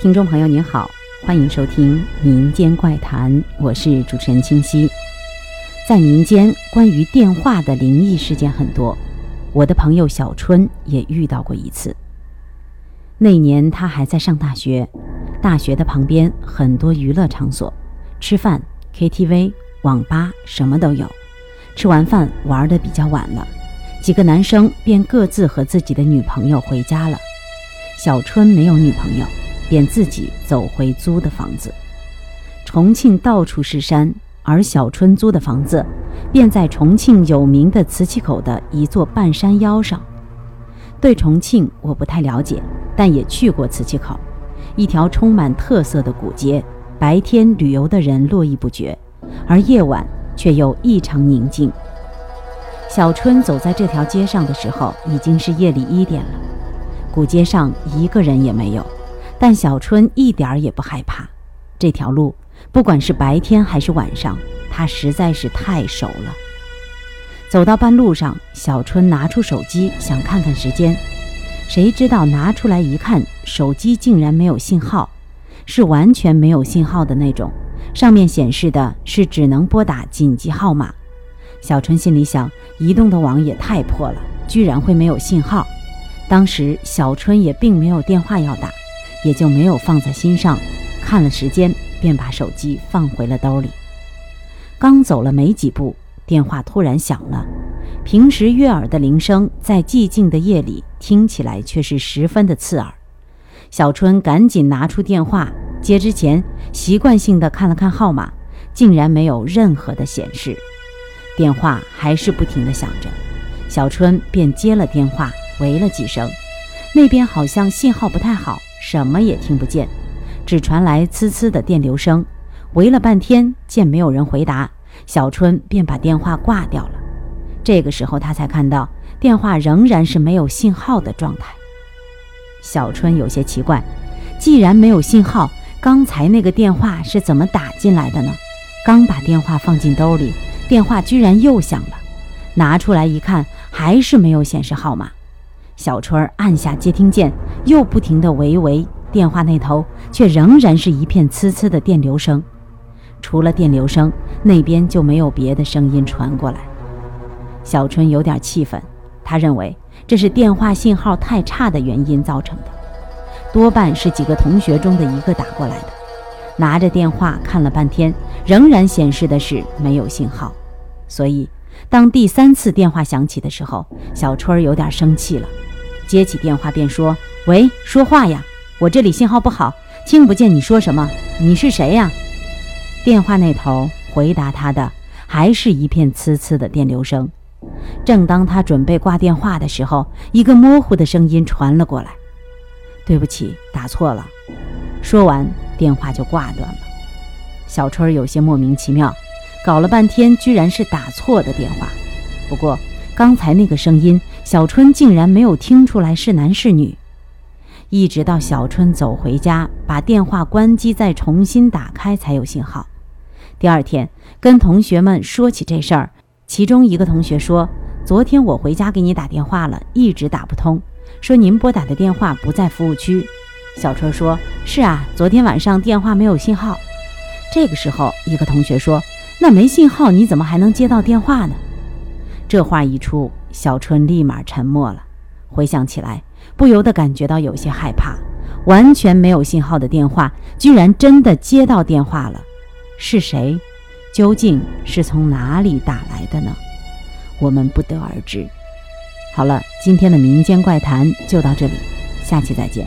听众朋友您好，欢迎收听民间怪谈，我是主持人清晰。在民间，关于电话的灵异事件很多，我的朋友小春也遇到过一次。那年他还在上大学，大学的旁边很多娱乐场所，吃饭、KTV、网吧什么都有。吃完饭玩的比较晚了，几个男生便各自和自己的女朋友回家了。小春没有女朋友。便自己走回租的房子。重庆到处是山，而小春租的房子便在重庆有名的磁器口的一座半山腰上。对重庆我不太了解，但也去过磁器口，一条充满特色的古街，白天旅游的人络绎不绝，而夜晚却又异常宁静。小春走在这条街上的时候，已经是夜里一点了，古街上一个人也没有。但小春一点儿也不害怕，这条路不管是白天还是晚上，他实在是太熟了。走到半路上，小春拿出手机想看看时间，谁知道拿出来一看，手机竟然没有信号，是完全没有信号的那种，上面显示的是只能拨打紧急号码。小春心里想，移动的网也太破了，居然会没有信号。当时小春也并没有电话要打。也就没有放在心上，看了时间，便把手机放回了兜里。刚走了没几步，电话突然响了。平时悦耳的铃声，在寂静的夜里听起来却是十分的刺耳。小春赶紧拿出电话接之前，习惯性的看了看号码，竟然没有任何的显示。电话还是不停的响着，小春便接了电话，喂了几声，那边好像信号不太好。什么也听不见，只传来呲呲的电流声。围了半天，见没有人回答，小春便把电话挂掉了。这个时候，他才看到电话仍然是没有信号的状态。小春有些奇怪，既然没有信号，刚才那个电话是怎么打进来的呢？刚把电话放进兜里，电话居然又响了。拿出来一看，还是没有显示号码。小春按下接听键，又不停地喂喂，电话那头却仍然是一片呲呲的电流声。除了电流声，那边就没有别的声音传过来。小春有点气愤，他认为这是电话信号太差的原因造成的，多半是几个同学中的一个打过来的。拿着电话看了半天，仍然显示的是没有信号。所以，当第三次电话响起的时候，小春有点生气了。接起电话便说：“喂，说话呀！我这里信号不好，听不见你说什么。你是谁呀？”电话那头回答他的还是一片呲呲的电流声。正当他准备挂电话的时候，一个模糊的声音传了过来：“对不起，打错了。”说完，电话就挂断了。小春有些莫名其妙，搞了半天，居然是打错的电话。不过，刚才那个声音，小春竟然没有听出来是男是女。一直到小春走回家，把电话关机，再重新打开才有信号。第二天跟同学们说起这事儿，其中一个同学说：“昨天我回家给你打电话了，一直打不通，说您拨打的电话不在服务区。”小春说：“是啊，昨天晚上电话没有信号。”这个时候，一个同学说：“那没信号，你怎么还能接到电话呢？”这话一出，小春立马沉默了。回想起来，不由得感觉到有些害怕。完全没有信号的电话，居然真的接到电话了。是谁？究竟是从哪里打来的呢？我们不得而知。好了，今天的民间怪谈就到这里，下期再见。